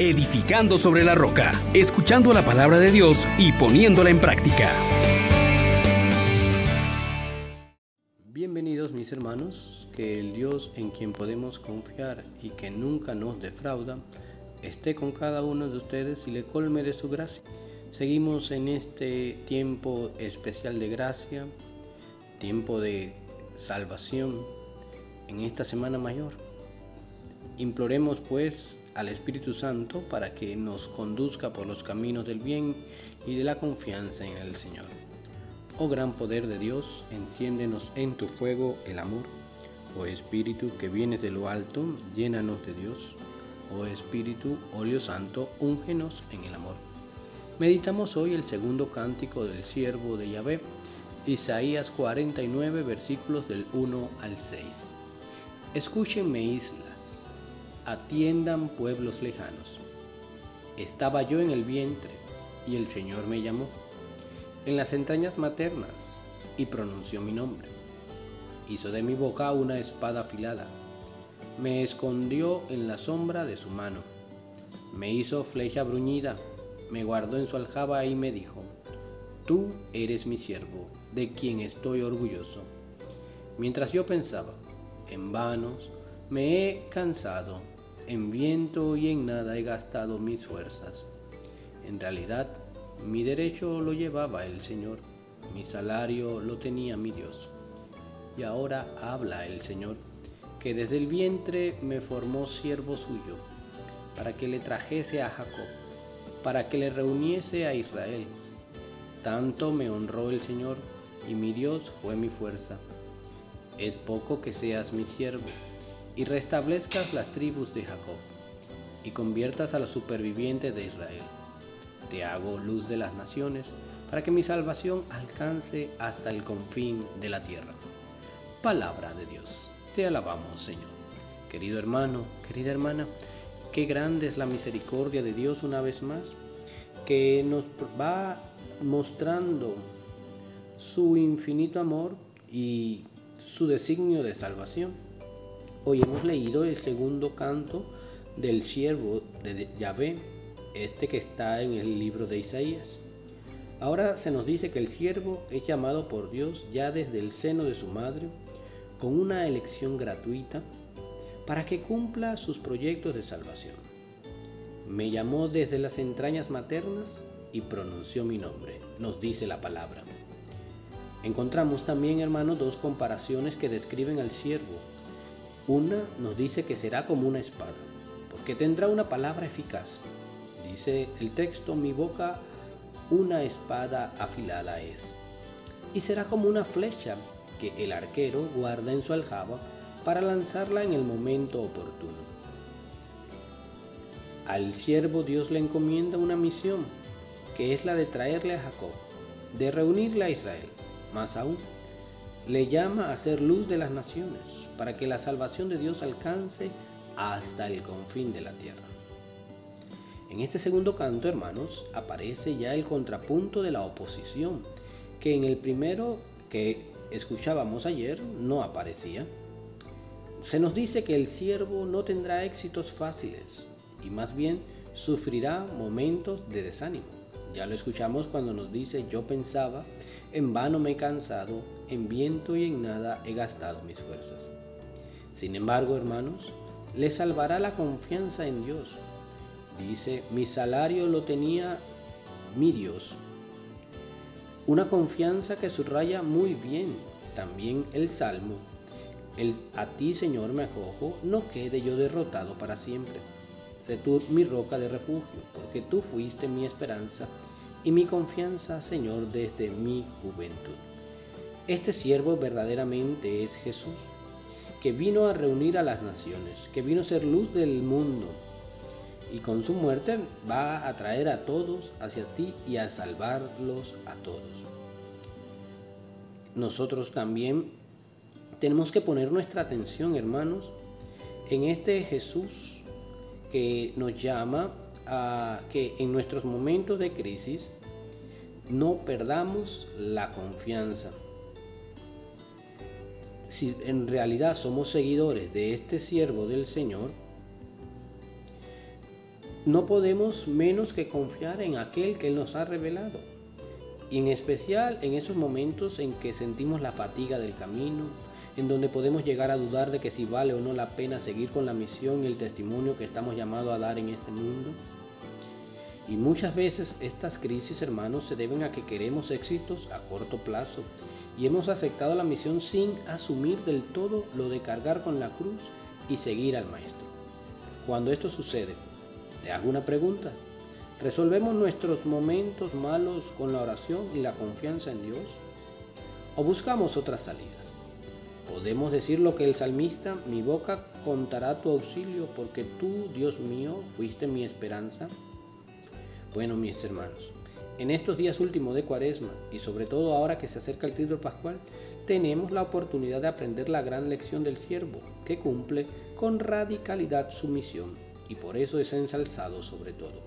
edificando sobre la roca, escuchando la palabra de Dios y poniéndola en práctica. Bienvenidos mis hermanos, que el Dios en quien podemos confiar y que nunca nos defrauda, esté con cada uno de ustedes y le colme de su gracia. Seguimos en este tiempo especial de gracia, tiempo de salvación, en esta semana mayor. Imploremos pues al Espíritu Santo para que nos conduzca por los caminos del bien y de la confianza en el Señor. Oh gran poder de Dios, enciéndenos en tu fuego el amor. Oh Espíritu que vienes de lo alto, llénanos de Dios. Oh Espíritu, óleo santo, úngenos en el amor. Meditamos hoy el segundo cántico del siervo de Yahvé, Isaías 49, versículos del 1 al 6. Escúchenme islas, atiendan pueblos lejanos. Estaba yo en el vientre y el Señor me llamó, en las entrañas maternas, y pronunció mi nombre. Hizo de mi boca una espada afilada, me escondió en la sombra de su mano, me hizo flecha bruñida, me guardó en su aljaba y me dijo, Tú eres mi siervo, de quien estoy orgulloso. Mientras yo pensaba, en vanos, me he cansado, en viento y en nada he gastado mis fuerzas. En realidad, mi derecho lo llevaba el Señor, mi salario lo tenía mi Dios. Y ahora habla el Señor, que desde el vientre me formó siervo suyo, para que le trajese a Jacob, para que le reuniese a Israel. Tanto me honró el Señor, y mi Dios fue mi fuerza. Es poco que seas mi siervo, y restablezcas las tribus de Jacob, y conviertas a los supervivientes de Israel. Te hago luz de las naciones, para que mi salvación alcance hasta el confín de la tierra. Palabra de Dios. Te alabamos, Señor. Querido hermano, querida hermana, qué grande es la misericordia de Dios una vez más, que nos va mostrando su infinito amor y su designio de salvación. Hoy hemos leído el segundo canto del siervo de Yahvé, este que está en el libro de Isaías. Ahora se nos dice que el siervo es llamado por Dios ya desde el seno de su madre, con una elección gratuita, para que cumpla sus proyectos de salvación. Me llamó desde las entrañas maternas y pronunció mi nombre, nos dice la palabra. Encontramos también, hermanos, dos comparaciones que describen al siervo. Una nos dice que será como una espada, porque tendrá una palabra eficaz. Dice el texto, mi boca una espada afilada es. Y será como una flecha que el arquero guarda en su aljaba para lanzarla en el momento oportuno. Al siervo Dios le encomienda una misión, que es la de traerle a Jacob, de reunirle a Israel más aún, le llama a ser luz de las naciones, para que la salvación de Dios alcance hasta el confín de la tierra. En este segundo canto, hermanos, aparece ya el contrapunto de la oposición, que en el primero que escuchábamos ayer no aparecía. Se nos dice que el siervo no tendrá éxitos fáciles y más bien sufrirá momentos de desánimo. Ya lo escuchamos cuando nos dice yo pensaba en vano me he cansado, en viento y en nada he gastado mis fuerzas. Sin embargo, hermanos, le salvará la confianza en Dios. Dice, mi salario lo tenía mi Dios. Una confianza que subraya muy bien también el Salmo. El, a ti, Señor, me acojo, no quede yo derrotado para siempre. Sé tú mi roca de refugio, porque tú fuiste mi esperanza y mi confianza, Señor, desde mi juventud. Este siervo verdaderamente es Jesús, que vino a reunir a las naciones, que vino a ser luz del mundo, y con su muerte va a traer a todos hacia ti y a salvarlos a todos. Nosotros también tenemos que poner nuestra atención, hermanos, en este Jesús que nos llama a que en nuestros momentos de crisis no perdamos la confianza. Si en realidad somos seguidores de este siervo del Señor, no podemos menos que confiar en aquel que nos ha revelado. Y en especial en esos momentos en que sentimos la fatiga del camino, en donde podemos llegar a dudar de que si vale o no la pena seguir con la misión y el testimonio que estamos llamados a dar en este mundo. Y muchas veces estas crisis, hermanos, se deben a que queremos éxitos a corto plazo y hemos aceptado la misión sin asumir del todo lo de cargar con la cruz y seguir al Maestro. Cuando esto sucede, te hago una pregunta. ¿Resolvemos nuestros momentos malos con la oración y la confianza en Dios? ¿O buscamos otras salidas? Podemos decir lo que el salmista, mi boca contará tu auxilio porque tú, Dios mío, fuiste mi esperanza. Bueno, mis hermanos, en estos días últimos de Cuaresma y sobre todo ahora que se acerca el título pascual, tenemos la oportunidad de aprender la gran lección del siervo, que cumple con radicalidad su misión y por eso es ensalzado sobre todo.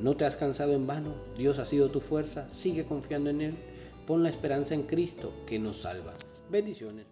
No te has cansado en vano, Dios ha sido tu fuerza, sigue confiando en Él, pon la esperanza en Cristo que nos salva. Bendiciones